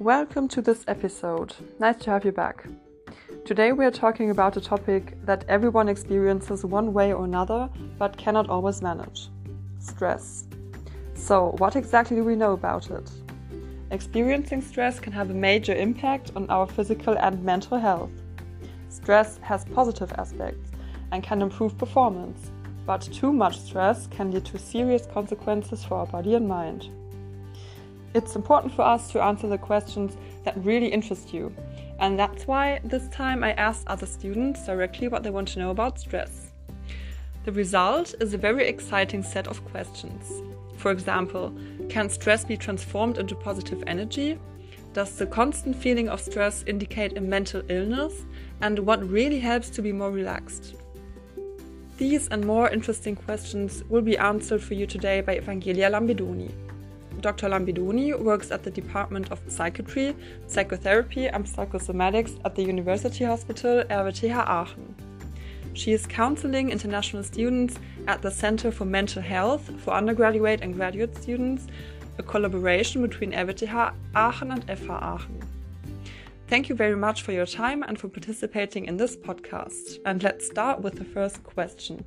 Welcome to this episode. Nice to have you back. Today we are talking about a topic that everyone experiences one way or another but cannot always manage stress. So, what exactly do we know about it? Experiencing stress can have a major impact on our physical and mental health. Stress has positive aspects and can improve performance, but too much stress can lead to serious consequences for our body and mind. It's important for us to answer the questions that really interest you, and that's why this time I asked other students directly what they want to know about stress. The result is a very exciting set of questions. For example, can stress be transformed into positive energy? Does the constant feeling of stress indicate a mental illness? And what really helps to be more relaxed? These and more interesting questions will be answered for you today by Evangelia Lambidoni. Dr. Lambidoni works at the Department of Psychiatry, Psychotherapy and Psychosomatics at the University Hospital RWTH Aachen. She is counseling international students at the Center for Mental Health for undergraduate and graduate students, a collaboration between RWTH Aachen and FH Aachen. Thank you very much for your time and for participating in this podcast. And let's start with the first question.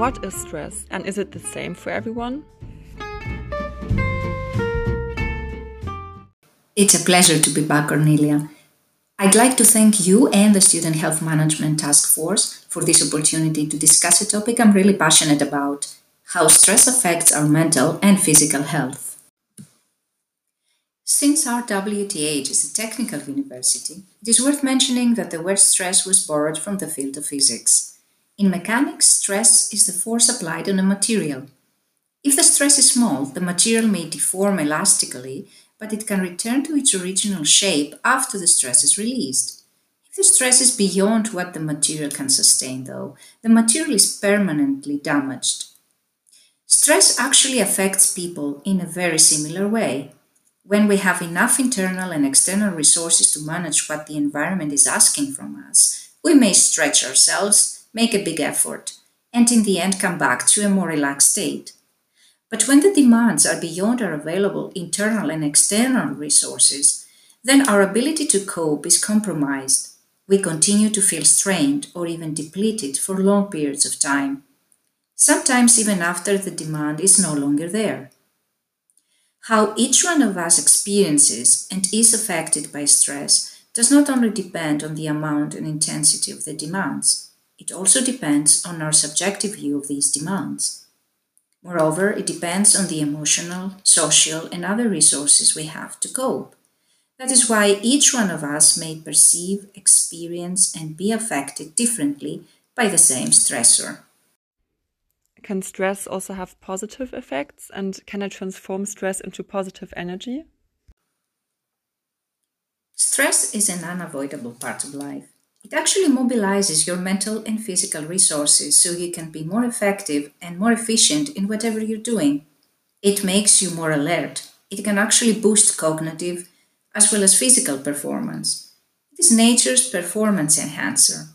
What is stress and is it the same for everyone? It's a pleasure to be back, Cornelia. I'd like to thank you and the Student Health Management Task Force for this opportunity to discuss a topic I'm really passionate about how stress affects our mental and physical health. Since RWTH is a technical university, it is worth mentioning that the word stress was borrowed from the field of physics. In mechanics, stress is the force applied on a material. If the stress is small, the material may deform elastically, but it can return to its original shape after the stress is released. If the stress is beyond what the material can sustain, though, the material is permanently damaged. Stress actually affects people in a very similar way. When we have enough internal and external resources to manage what the environment is asking from us, we may stretch ourselves make a big effort, and in the end come back to a more relaxed state. But when the demands are beyond our available internal and external resources, then our ability to cope is compromised. We continue to feel strained or even depleted for long periods of time, sometimes even after the demand is no longer there. How each one of us experiences and is affected by stress does not only depend on the amount and intensity of the demands it also depends on our subjective view of these demands. Moreover, it depends on the emotional, social, and other resources we have to cope. That is why each one of us may perceive, experience, and be affected differently by the same stressor. Can stress also have positive effects, and can it transform stress into positive energy? Stress is an unavoidable part of life. It actually mobilizes your mental and physical resources so you can be more effective and more efficient in whatever you're doing. It makes you more alert. It can actually boost cognitive as well as physical performance. It is nature's performance enhancer.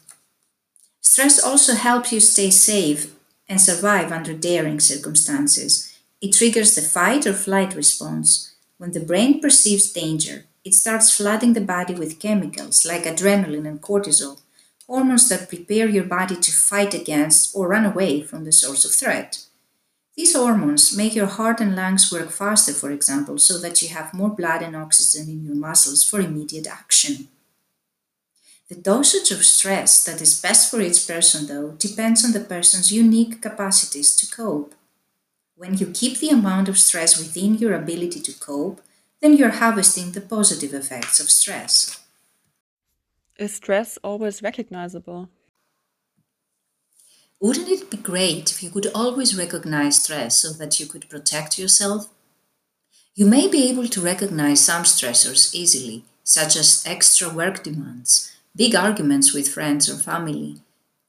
Stress also helps you stay safe and survive under daring circumstances. It triggers the fight or flight response. When the brain perceives danger, it starts flooding the body with chemicals like adrenaline and cortisol, hormones that prepare your body to fight against or run away from the source of threat. These hormones make your heart and lungs work faster, for example, so that you have more blood and oxygen in your muscles for immediate action. The dosage of stress that is best for each person, though, depends on the person's unique capacities to cope. When you keep the amount of stress within your ability to cope, then you're harvesting the positive effects of stress. Is stress always recognizable? Wouldn't it be great if you could always recognize stress so that you could protect yourself? You may be able to recognize some stressors easily, such as extra work demands, big arguments with friends or family,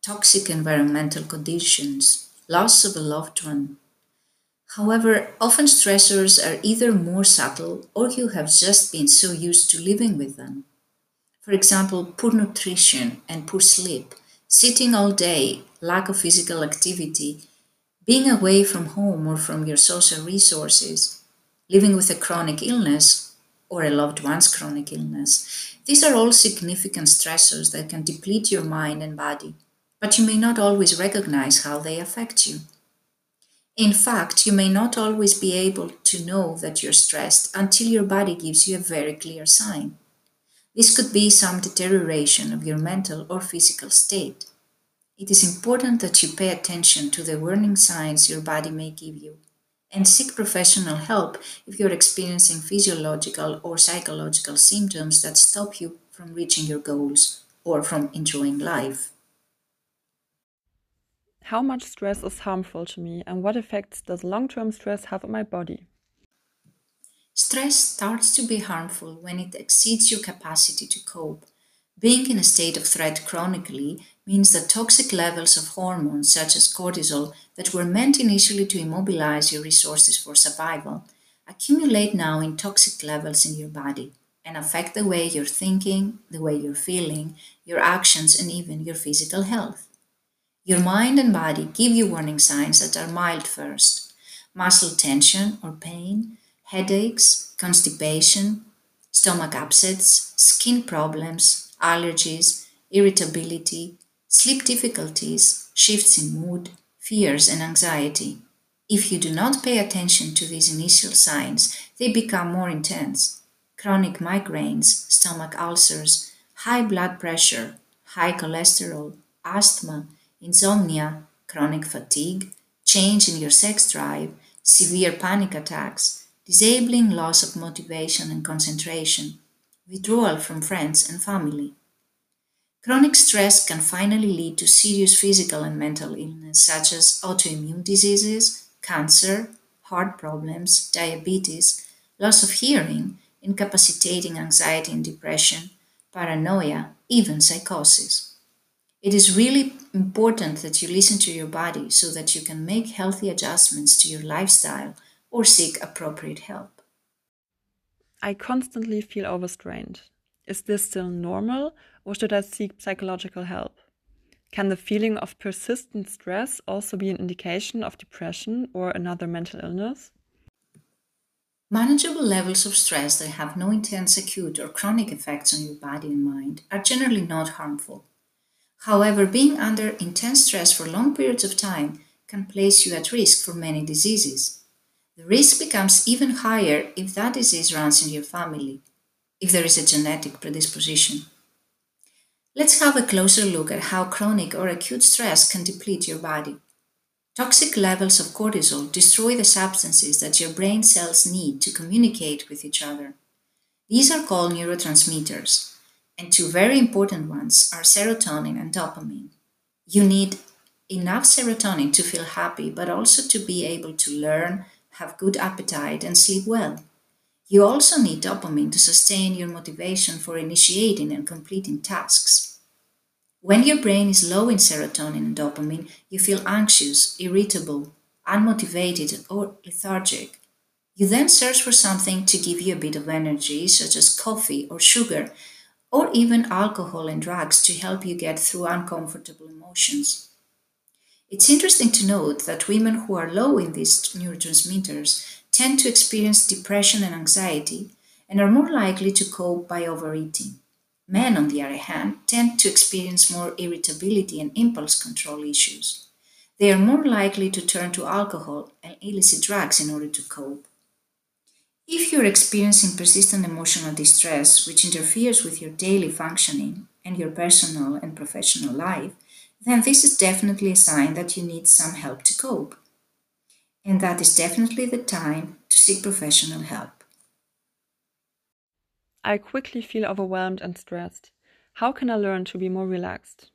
toxic environmental conditions, loss of a loved one, However, often stressors are either more subtle or you have just been so used to living with them. For example, poor nutrition and poor sleep Sitting all day, lack of physical activity, being away from home or from your social resources, living with a chronic illness or a loved one's chronic illness. These are all significant stressors that can deplete your mind and body, but you may not always recognize how they affect you. In fact, you may not always be able to know that you're stressed until your body gives you a very clear sign. This could be some deterioration of your mental or physical state. It is important that you pay attention to the warning signs your body may give you and seek professional help if you're experiencing physiological or psychological symptoms that stop you from reaching your goals or from enjoying life. How much stress is harmful to me and what effects does long term stress have on my body? Stress starts to be harmful when it exceeds your capacity to cope. Being in a state of threat chronically means that toxic levels of hormones such as cortisol that were meant initially to immobilize your resources for survival accumulate now in toxic levels in your body and affect the way you're thinking, the way you're feeling, your actions, and even your physical health. Your mind and body give you warning signs that are mild first muscle tension or pain, headaches, constipation, stomach upsets, skin problems, allergies, irritability, sleep difficulties, shifts in mood, fears, and anxiety. If you do not pay attention to these initial signs, they become more intense. Chronic migraines, stomach ulcers, high blood pressure, high cholesterol, asthma, insomnia, chronic fatigue, change in your sex drive, severe panic attacks, disabling loss of motivation and concentration, withdrawal from friends and family. Chronic stress can finally lead to serious physical and mental illness such as autoimmune diseases, cancer, heart problems, diabetes, loss of hearing, incapacitating anxiety and depression, paranoia, even psychosis. It is really important that you listen to your body so that you can make healthy adjustments to your lifestyle or seek appropriate help. I constantly feel overstrained. Is this still normal or should I seek psychological help? Can the feeling of persistent stress also be an indication of depression or another mental illness? Manageable levels of stress that have no intense acute or chronic effects on your body and mind are generally not harmful. However, being under intense stress for long periods of time can place you at risk for many diseases. The risk becomes even higher if that disease runs in your family, if there is a genetic predisposition. Let's have a closer look at how chronic or acute stress can deplete your body. Toxic levels of cortisol destroy the substances that your brain cells need to communicate with each other. These are called neurotransmitters, and two very important ones are serotonin and dopamine. You need enough serotonin to feel happy, but also to be able to learn, have good appetite, and sleep well. You also need dopamine to sustain your motivation for initiating and completing tasks. When your brain is low in serotonin and dopamine, you feel anxious, irritable, unmotivated, or lethargic. You then search for something to give you a bit of energy, such as coffee or sugar, or even alcohol and drugs to help you get through uncomfortable emotions. It's interesting to note that women who are low in these neurotransmitters tend to experience depression and anxiety and are more likely to cope by overeating. Men, on the other hand, tend to experience more irritability and impulse control issues. They are more likely to turn to alcohol and illicit drugs in order to cope. If you're experiencing persistent emotional distress which interferes with your daily functioning and your personal and professional life, then this is definitely a sign that you need some help to cope. And that is definitely the time to seek professional help. I quickly feel overwhelmed and stressed. How can I learn to be more relaxed?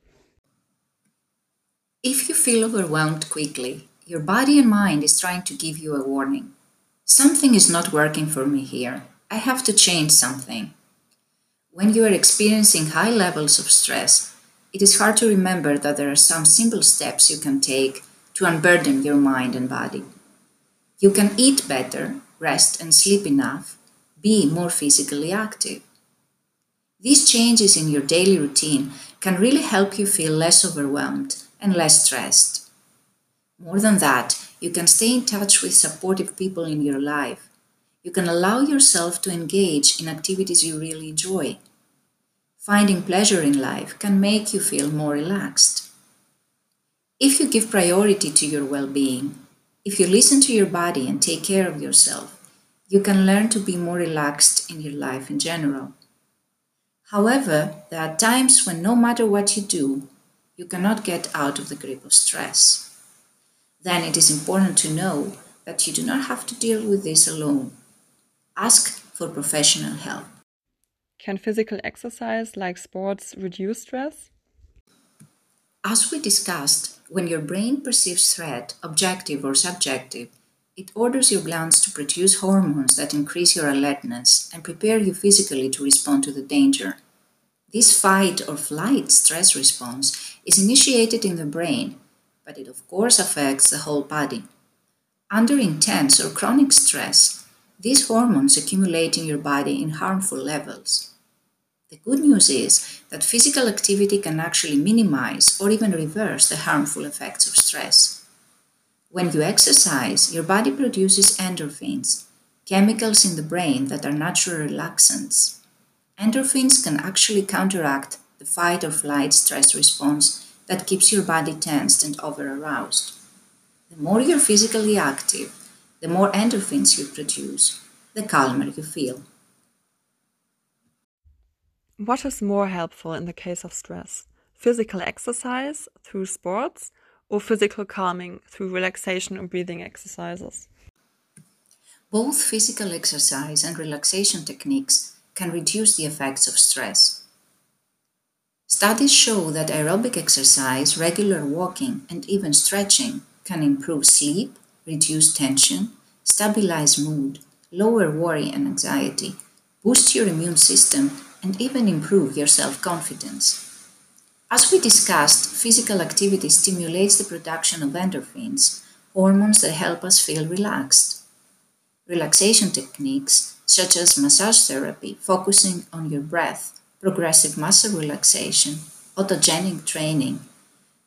If you feel overwhelmed quickly, your body and mind is trying to give you a warning. Something is not working for me here. I have to change something. When you are experiencing high levels of stress, it is hard to remember that there are some simple steps you can take to unburden your mind and body. You can eat better, rest and sleep enough, be more physically active. These changes in your daily routine can really help you feel less overwhelmed and less stressed. More than that, you can stay in touch with supportive people in your life. You can allow yourself to engage in activities you really enjoy. Finding pleasure in life can make you feel more relaxed. If you give priority to your well being, if you listen to your body and take care of yourself, you can learn to be more relaxed in your life in general. However, there are times when no matter what you do, you cannot get out of the grip of stress. Then it is important to know that you do not have to deal with this alone. Ask for professional help. Can physical exercise like sports reduce stress? As we discussed, when your brain perceives threat, objective or subjective, it orders your glands to produce hormones that increase your alertness and prepare you physically to respond to the danger. This fight or flight stress response is initiated in the brain, but it of course affects the whole body. Under intense or chronic stress, these hormones accumulate in your body in harmful levels. The good news is that physical activity can actually minimize or even reverse the harmful effects of stress. When you exercise, your body produces endorphins, chemicals in the brain that are natural relaxants. Endorphins can actually counteract the fight or flight stress response that keeps your body tensed and over aroused. The more you're physically active, the more endorphins you produce, the calmer you feel. What is more helpful in the case of stress? Physical exercise through sports or physical calming through relaxation and breathing exercises. Both physical exercise and relaxation techniques can reduce the effects of stress. Studies show that aerobic exercise, regular walking, and even stretching can improve sleep, reduce tension, stabilize mood, lower worry and anxiety, boost your immune system, and even improve your self confidence. As we discussed, physical activity stimulates the production of endorphins, hormones that help us feel relaxed. Relaxation techniques, such as massage therapy, focusing on your breath, progressive muscle relaxation, autogenic training,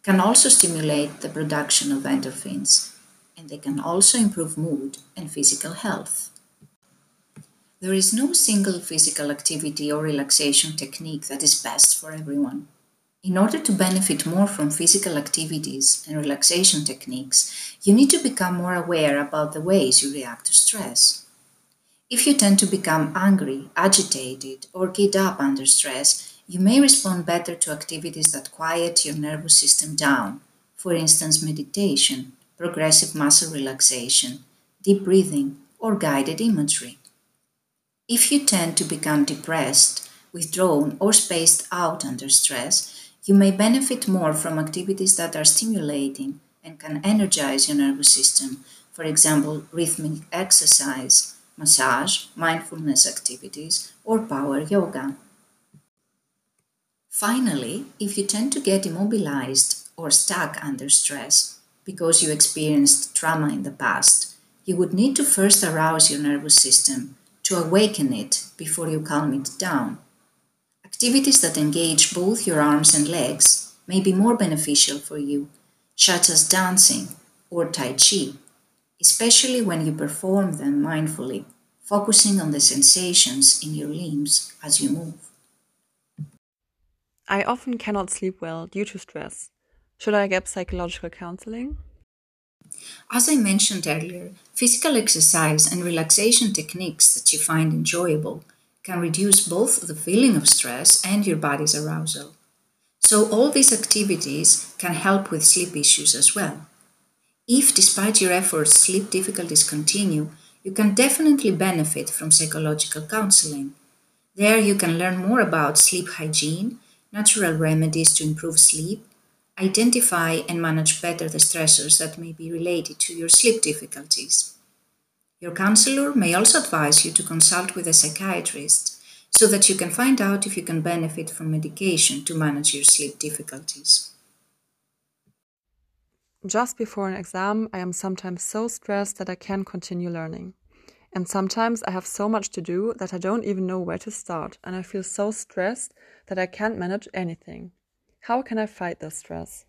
can also stimulate the production of endorphins, and they can also improve mood and physical health. There is no single physical activity or relaxation technique that is best for everyone. In order to benefit more from physical activities and relaxation techniques, you need to become more aware about the ways you react to stress. If you tend to become angry, agitated, or keyed up under stress, you may respond better to activities that quiet your nervous system down, for instance, meditation, progressive muscle relaxation, deep breathing, or guided imagery. If you tend to become depressed, withdrawn, or spaced out under stress, you may benefit more from activities that are stimulating and can energize your nervous system, for example, rhythmic exercise, massage, mindfulness activities, or power yoga. Finally, if you tend to get immobilized or stuck under stress because you experienced trauma in the past, you would need to first arouse your nervous system to awaken it before you calm it down. Activities that engage both your arms and legs may be more beneficial for you, such as dancing or Tai Chi, especially when you perform them mindfully, focusing on the sensations in your limbs as you move. I often cannot sleep well due to stress. Should I get psychological counseling? As I mentioned earlier, physical exercise and relaxation techniques that you find enjoyable can reduce both the feeling of stress and your body's arousal. So, all these activities can help with sleep issues as well. If, despite your efforts, sleep difficulties continue, you can definitely benefit from psychological counseling. There, you can learn more about sleep hygiene, natural remedies to improve sleep, identify and manage better the stressors that may be related to your sleep difficulties. Your counselor may also advise you to consult with a psychiatrist so that you can find out if you can benefit from medication to manage your sleep difficulties. Just before an exam, I am sometimes so stressed that I can't continue learning. And sometimes I have so much to do that I don't even know where to start, and I feel so stressed that I can't manage anything. How can I fight this stress?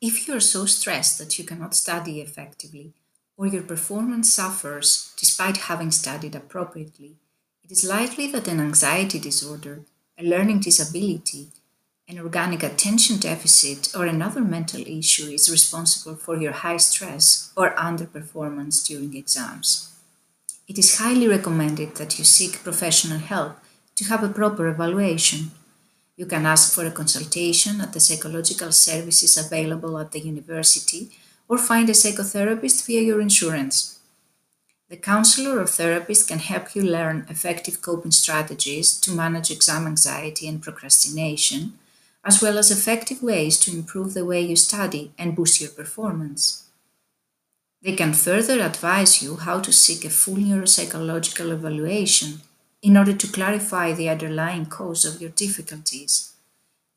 If you are so stressed that you cannot study effectively, or your performance suffers despite having studied appropriately, it is likely that an anxiety disorder, a learning disability, an organic attention deficit, or another mental issue is responsible for your high stress or underperformance during exams. It is highly recommended that you seek professional help to have a proper evaluation. You can ask for a consultation at the psychological services available at the university or find a psychotherapist via your insurance. The counselor or therapist can help you learn effective coping strategies to manage exam anxiety and procrastination, as well as effective ways to improve the way you study and boost your performance. They can further advise you how to seek a full neuropsychological evaluation in order to clarify the underlying cause of your difficulties.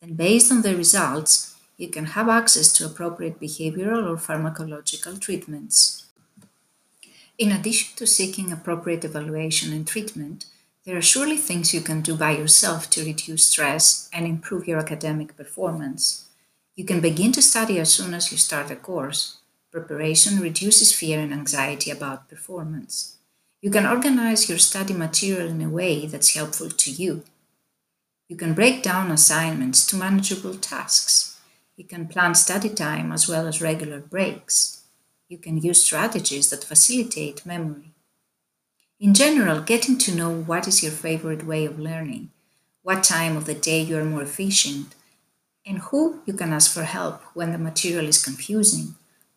Then, based on the results, you can have access to appropriate behavioral or pharmacological treatments. In addition to seeking appropriate evaluation and treatment, there are surely things you can do by yourself to reduce stress and improve your academic performance. You can begin to study as soon as you start a course. Preparation reduces fear and anxiety about performance. You can organize your study material in a way that's helpful to you. You can break down assignments to manageable tasks. You can plan study time as well as regular breaks. You can use strategies that facilitate memory. In general, getting to know what is your favorite way of learning, what time of the day you are more efficient, and who you can ask for help when the material is confusing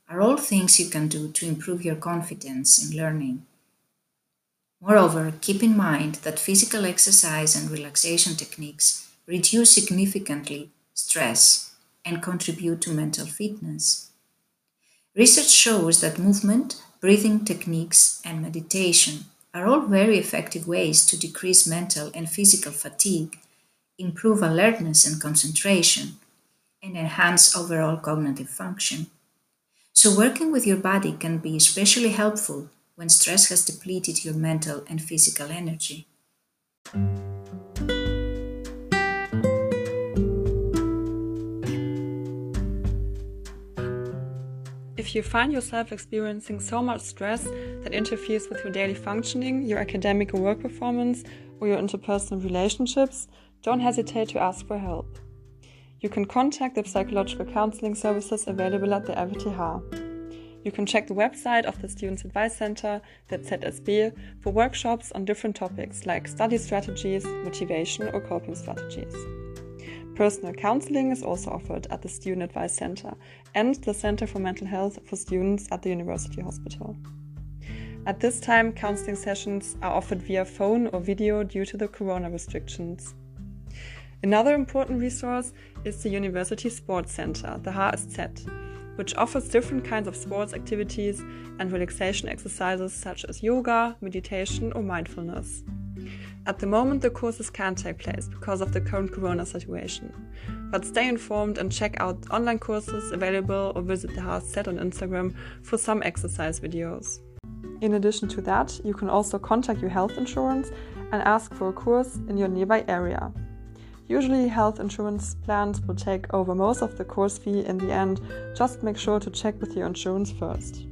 are all things you can do to improve your confidence in learning. Moreover, keep in mind that physical exercise and relaxation techniques reduce significantly stress and contribute to mental fitness. Research shows that movement, breathing techniques, and meditation are all very effective ways to decrease mental and physical fatigue, improve alertness and concentration, and enhance overall cognitive function. So, working with your body can be especially helpful when stress has depleted your mental and physical energy. If you find yourself experiencing so much stress that interferes with your daily functioning, your academic and work performance, or your interpersonal relationships, don't hesitate to ask for help. You can contact the psychological counseling services available at the RWTH. You can check the website of the Students Advice Center, the ZSB, for workshops on different topics like study strategies, motivation, or coping strategies. Personal counseling is also offered at the Student Advice Center and the Center for Mental Health for Students at the University Hospital. At this time, counseling sessions are offered via phone or video due to the corona restrictions. Another important resource is the University Sports Center, the HSZ, which offers different kinds of sports activities and relaxation exercises such as yoga, meditation, or mindfulness. At the moment, the courses can't take place because of the current corona situation. But stay informed and check out online courses available or visit the HSZ on Instagram for some exercise videos. In addition to that, you can also contact your health insurance and ask for a course in your nearby area. Usually, health insurance plans will take over most of the course fee in the end, just make sure to check with your insurance first.